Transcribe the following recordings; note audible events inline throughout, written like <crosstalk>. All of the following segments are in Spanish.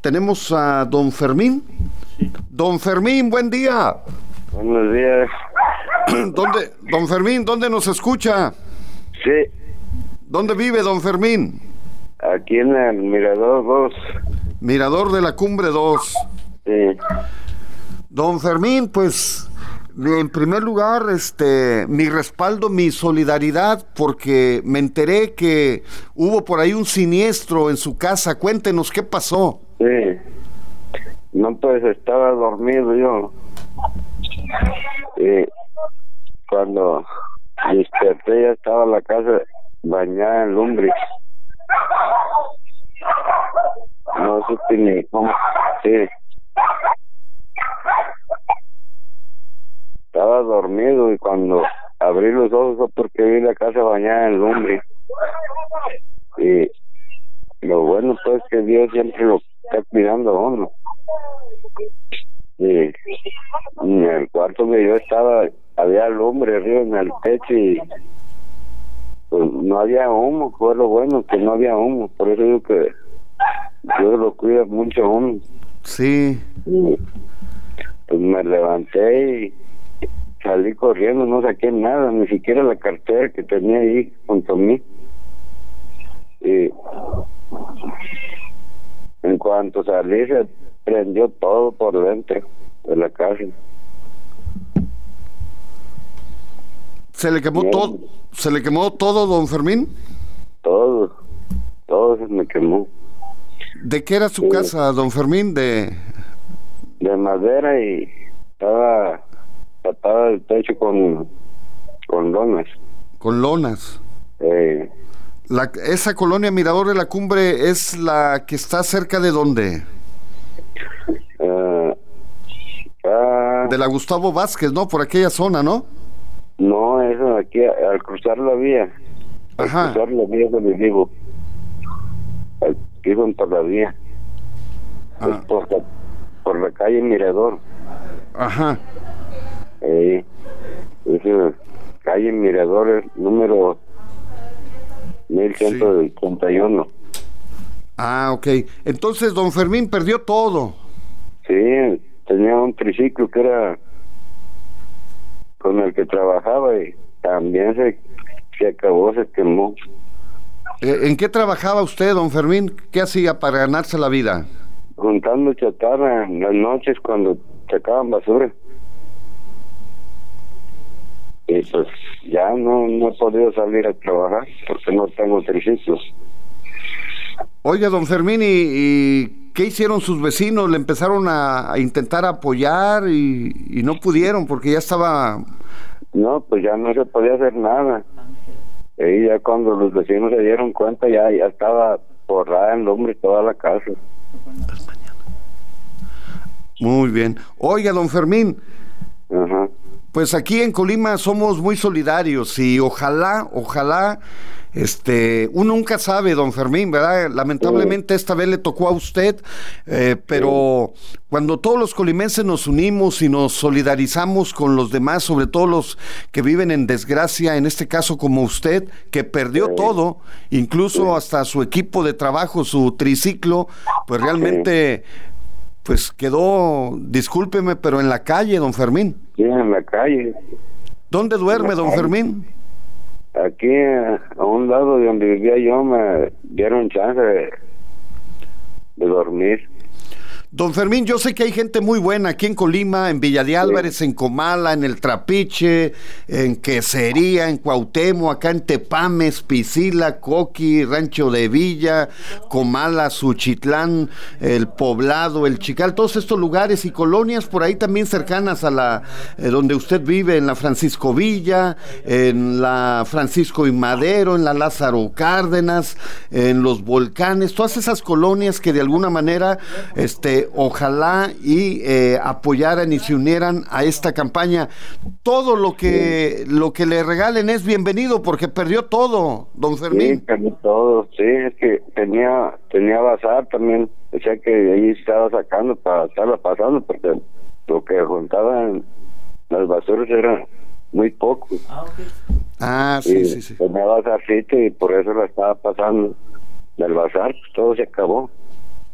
Tenemos a don Fermín. Don Fermín, buen día. Buenos días. <clears throat> ¿Dónde, don Fermín, dónde nos escucha? Sí, ¿Dónde vive don Fermín? aquí en el Mirador 2. Mirador de la Cumbre 2. Sí, Don Fermín, pues en primer lugar, este, mi respaldo, mi solidaridad, porque me enteré que hubo por ahí un siniestro en su casa. Cuéntenos qué pasó. Sí. No, pues estaba dormido yo. Y cuando desperté ya estaba la casa bañada en lumbre. No supe ni cómo. Sí. Estaba dormido y cuando abrí los ojos fue porque vi la casa bañada en lumbre. Y lo bueno pues que Dios siempre lo está cuidando a uno. Y en el cuarto donde yo estaba había lumbre arriba en el techo y pues no había humo, fue lo bueno que no había humo, por eso digo que Dios lo cuida mucho a uno. Sí. Y, pues me levanté y salí corriendo, no saqué nada, ni siquiera la cartera que tenía ahí junto a mí. Y en cuanto salí se prendió todo por dentro de la casa. ¿Se le quemó Bien. todo? ¿Se le quemó todo, don Fermín? Todo, todo se me quemó. ¿De qué era su Sí. casa, don Fermín? De De madera y estaba tapada el techo con, con lonas. con lonas. Eh, La- esa colonia Mirador de la Cumbre es la que está cerca de dónde? eh, ah, De la Gustavo Vázquez, ¿no? Por aquella zona, ¿no? No, eso aquí, al cruzar la vía. Al Ajá. cruzar la vía donde vivo. Aquí junto a la vía. Ah. Es por, la, por la calle Mirador. Ajá. Eh, calle Mirador es número 1131. Ah, ok. Entonces, don Fermín perdió todo. Sí, tenía un triciclo que era con el que trabajaba y también se, se acabó, se quemó. Eh, ¿En qué trabajaba usted, don Fermín? ¿Qué hacía para ganarse la vida? juntando chatarra en las noches cuando sacaban basura. Y pues ya no, no he podido salir a trabajar porque no tengo triciclos. Oiga, don Fermín, ¿y, y qué hicieron sus vecinos? ¿Le empezaron a, a intentar apoyar y, y no pudieron porque ya estaba... No, pues ya no se podía hacer nada. Y ya cuando los vecinos se dieron cuenta ya, ya estaba forrada en lumbre toda la casa. Muy bien. Oiga, don Fermín, Ajá. Pues aquí en Colima somos muy solidarios y ojalá, ojalá, este, uno nunca sabe, don Fermín, ¿verdad? Lamentablemente esta vez le tocó a usted, eh, pero cuando todos los colimenses nos unimos y nos solidarizamos con los demás, sobre todo los que viven en desgracia, en este caso como usted, que perdió todo, incluso hasta su equipo de trabajo, su triciclo, pues realmente, pues quedó, discúlpeme, pero en la calle, don Fermín. Sí, en la calle. ¿Dónde duerme, don Fermín? Aquí a un lado de donde vivía yo me dieron chance de, de dormir. Don Fermín, yo sé que hay gente muy buena aquí en Colima, en Villa de Álvarez, en Comala, en El Trapiche, en Quesería, en Cuauhtémoc, acá en Tepames, Pisila, Coqui, Rancho de Villa, Comala, Suchitlán, El Poblado, El Chical, todos estos lugares y colonias por ahí también cercanas a la eh, donde usted vive, en la Francisco Villa, en la Francisco y Madero, en la Lázaro Cárdenas, en los volcanes, todas esas colonias que de alguna manera este ojalá y eh, apoyaran y se unieran a esta campaña. Todo lo que lo que le regalen es bienvenido porque perdió todo, don Sí, Fermín. perdí todo. Sí, es que tenía tenía bazar también. Decía que de ahí estaba sacando para estarla pasando porque lo que juntaban las basuras era muy poco. Ah, y sí, sí, sí. tenía bazarcito y por eso la estaba pasando del bazar. pues, todo se acabó.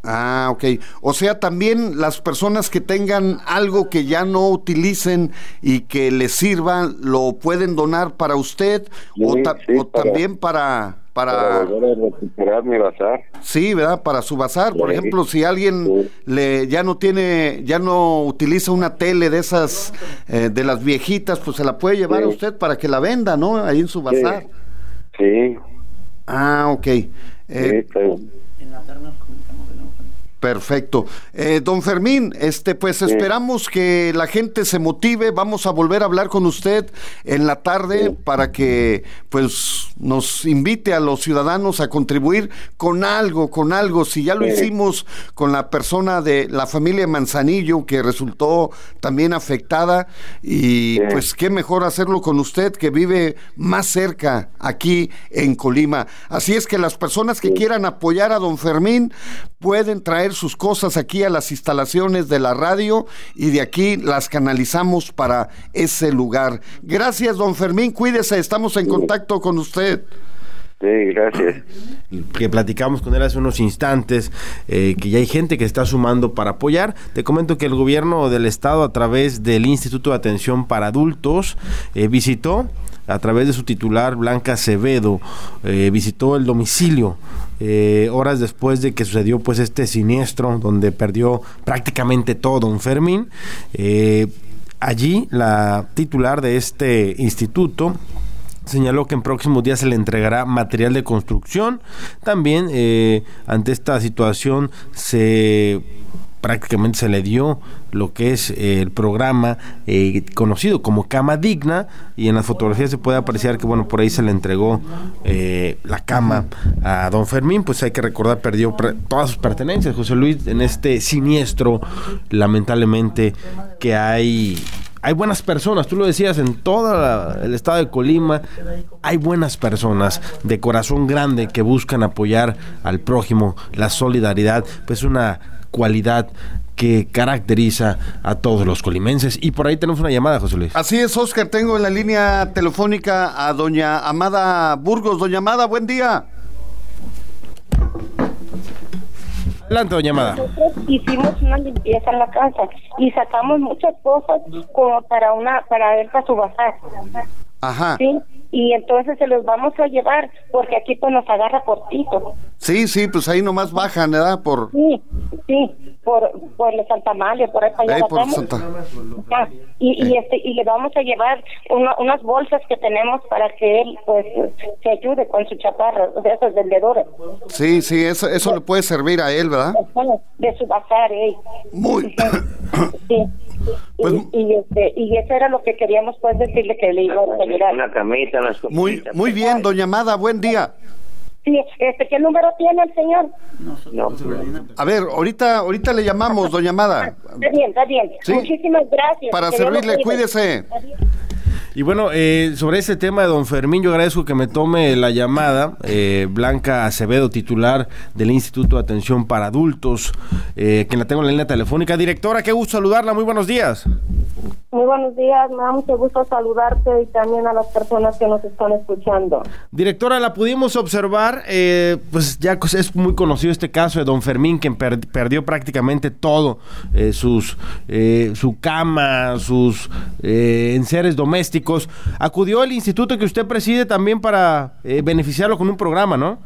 Ah, ok. O sea, también las personas que tengan algo que ya no utilicen y que les sirva, lo pueden donar para usted o, también para para, recuperar mi bazar. Sí, ¿verdad? Para su bazar, por ejemplo, si alguien le ya no tiene, ya no utiliza una tele de esas eh, de las viejitas, pues se la puede llevar a usted para que la venda, ¿no? Ahí en su bazar. Sí. Ah, ok. Eh, Perfecto. Eh, don Fermín, este, pues esperamos que la gente se motive. Vamos a volver a hablar con usted en la tarde para que pues nos invite a los ciudadanos a contribuir con algo, con algo. Si ya lo hicimos con la persona de la familia Manzanillo que resultó también afectada y pues qué mejor hacerlo con usted que vive más cerca aquí en Colima. Así es que las personas que quieran apoyar a don Fermín pueden traer sus cosas aquí a las instalaciones de la radio y de aquí las canalizamos para ese lugar. Gracias, don Fermín, cuídese, estamos en contacto con usted. Sí, gracias. Que platicamos con él hace unos instantes, eh, que ya hay gente que está sumando para apoyar. Te comento que el gobierno del estado a través del Instituto de Atención para Adultos eh, visitó a través de su titular Blanca Acevedo, eh, visitó el domicilio eh, horas después de que sucedió pues este siniestro donde perdió prácticamente todo don Fermín. Eh, allí la titular de este instituto señaló que en próximos días se le entregará material de construcción. También ante esta situación se prácticamente se le dio lo que es eh, el programa eh, conocido como Cama Digna y en las fotografías se puede apreciar que bueno por ahí se le entregó eh, la cama a don Fermín. Pues hay que recordar perdió todas sus pertenencias José Luis en este siniestro lamentablemente que hay hay buenas personas, tú lo decías, en todo el estado de Colima hay buenas personas de corazón grande que buscan apoyar al prójimo, la solidaridad, pues una cualidad que caracteriza a todos los colimenses. Y por ahí tenemos una llamada, José Luis. Así es, Oscar. Tengo en la línea telefónica a doña Amada Burgos. Doña Amada, buen día. Adelante, doña Amada. Nosotros hicimos una limpieza en la casa y sacamos muchas cosas como para una para ver para su bazar. Ajá. Sí, y entonces se los vamos a llevar porque aquí pues nos agarra cortito. Sí, sí, pues ahí nomás bajan, ¿verdad? Por... Sí, sí, por, por el Santa María, por ahí por Santa... y, y, este, y le vamos a llevar unas bolsas que tenemos para que él pues se ayude con su chaparra, de esas vendedoras. Sí, sí, eso, eso le puede servir a él, ¿verdad? De su bazar, ¿eh? Muy... sí. <coughs> Pues, y, este, y eso era lo que queríamos pues decirle que le iba a ayudar. Una camita, Muy, muy bien, doña Amada, buen día. Sí, este, ¿qué número tiene el señor? No, a ver, ahorita, ahorita le llamamos, doña Amada. Está bien, está bien. Muchísimas gracias. Para servirle, cuídese. Y bueno, eh, sobre ese tema de don Fermín, yo agradezco que me tome la llamada. Eh, Blanca Acevedo, titular del Instituto de Atención para Adultos, eh, quien la tengo en la línea telefónica. Directora, qué gusto saludarla. Muy buenos días. Muy buenos días, me da mucho gusto saludarte y también a las personas que nos están escuchando. Directora, la pudimos observar, eh, pues ya es muy conocido este caso de don Fermín, quien perdió prácticamente todo, eh, sus, eh, su cama, sus enseres domésticos. Acudió al instituto que usted preside también para beneficiarlo con un programa, ¿no?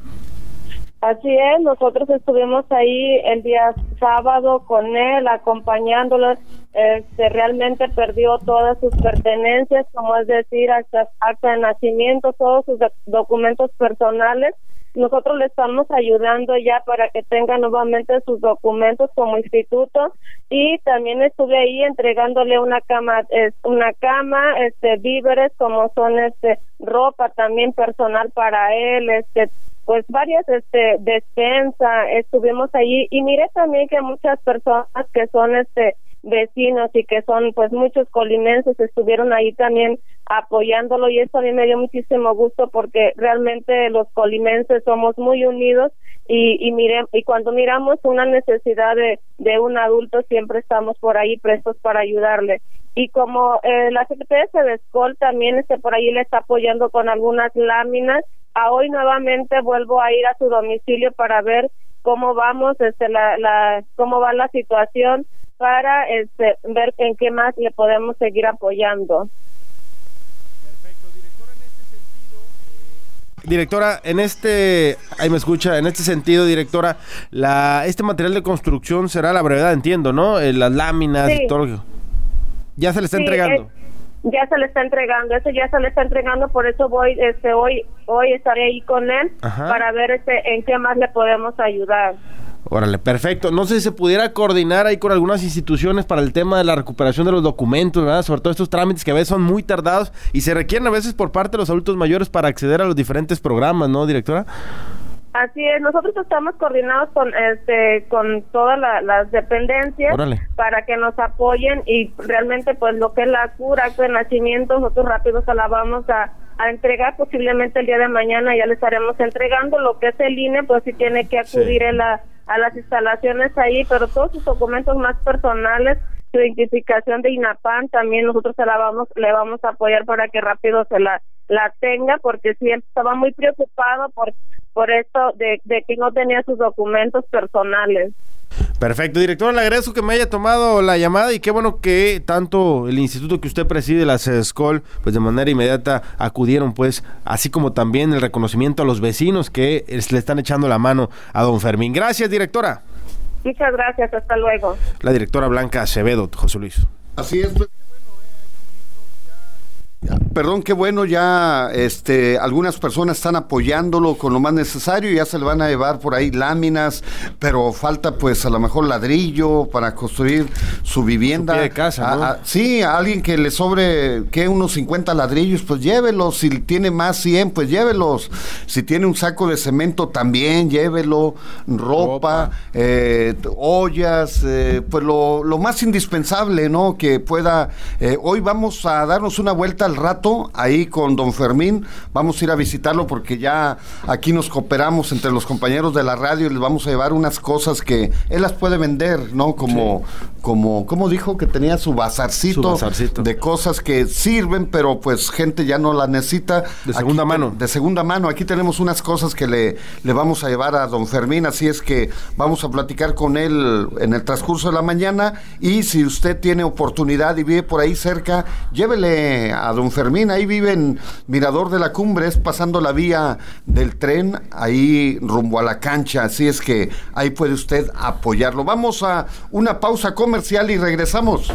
Así es, nosotros estuvimos ahí el día sábado con él, acompañándolo. Este, realmente perdió todas sus pertenencias, como es decir, hasta acta de nacimiento, todos sus documentos personales. Nosotros le estamos ayudando ya para que tenga nuevamente sus documentos como instituto y también estuve ahí entregándole una cama, una cama, este víveres como son este ropa también personal para él, este pues varias este despensa estuvimos allí y mire también que muchas personas que son este vecinos y que son pues muchos colimenses estuvieron ahí también apoyándolo y eso a mí me dio muchísimo gusto porque realmente los colimenses somos muy unidos y, y mire, y cuando miramos una necesidad de, de un adulto siempre estamos por ahí prestos para ayudarle. Y como eh, la Secretaría de Escol también este por ahí le está apoyando con algunas láminas a hoy nuevamente vuelvo a ir a su domicilio para ver cómo vamos, este, la, la, cómo va la situación para este, ver en qué más le podemos seguir apoyando. Directora, en este, ahí me escucha, en este sentido, directora, la, este material de construcción será la brevedad, entiendo, ¿no? Eh, las láminas y todo. Ya se le está entregando. Ya se le está entregando, eso ya se le está entregando, por eso voy, este, hoy, hoy estaré ahí con él para ver este, en qué más le podemos ayudar. Órale, perfecto. No sé si se pudiera coordinar ahí con algunas instituciones para el tema de la recuperación de los documentos, ¿verdad? Sobre todo estos trámites que a veces son muy tardados y se requieren a veces por parte de los adultos mayores para acceder a los diferentes programas, ¿no, directora? Así es, nosotros estamos coordinados con este con todas las dependencias para que nos apoyen y realmente pues lo que es la cura, acto de nacimiento, nosotros rápido se la vamos a, a entregar, posiblemente el día de mañana ya le estaremos entregando, lo que es el INE pues si tiene que acudir en la a las instalaciones ahí, pero todos sus documentos más personales, su identificación de INAPAN, también nosotros se la vamos, le vamos a apoyar para que rápido se la, la tenga, porque siempre estaba muy preocupado por, por esto de, de que no tenía sus documentos personales. Perfecto, director, le agradezco que me haya tomado la llamada y qué bueno que tanto el instituto que usted preside, la SESCOL, pues de manera inmediata acudieron, pues, así como también el reconocimiento a los vecinos que le están echando la mano a don Fermín. Gracias, directora. Muchas gracias, hasta luego. La directora Blanca Acevedo, José Luis. Así es. Perdón, qué bueno, ya este, algunas personas están apoyándolo con lo más necesario, ya se le van a llevar por ahí láminas, pero falta pues a lo mejor ladrillo para construir su vivienda. de casa, ¿no? sí, a alguien que le sobre, que unos 50 ladrillos, pues llévelos, si tiene más 100, pues llévelos, si tiene un saco de cemento también, llévelo, ropa, eh, ollas, eh, pues lo, lo, más indispensable, ¿no? Que pueda, eh, hoy vamos a darnos una vuelta al rato ahí con don Fermín. Vamos a ir a visitarlo porque ya aquí nos cooperamos entre los compañeros de la radio y les vamos a llevar unas cosas que él las puede vender, ¿no? Como, como, como dijo que tenía su bazarcito, de cosas que sirven, pero pues gente ya no las necesita. De segunda mano. De segunda mano. Aquí tenemos unas cosas que le, le vamos a llevar a don Fermín, así es que vamos a platicar con él en el transcurso de la mañana y si usted tiene oportunidad y vive por ahí cerca, llévele a don Fermín, ahí vive en Mirador de la Cumbre, es pasando la vía del tren, ahí rumbo a la cancha, así es que ahí puede usted apoyarlo. Vamos a una pausa comercial y regresamos.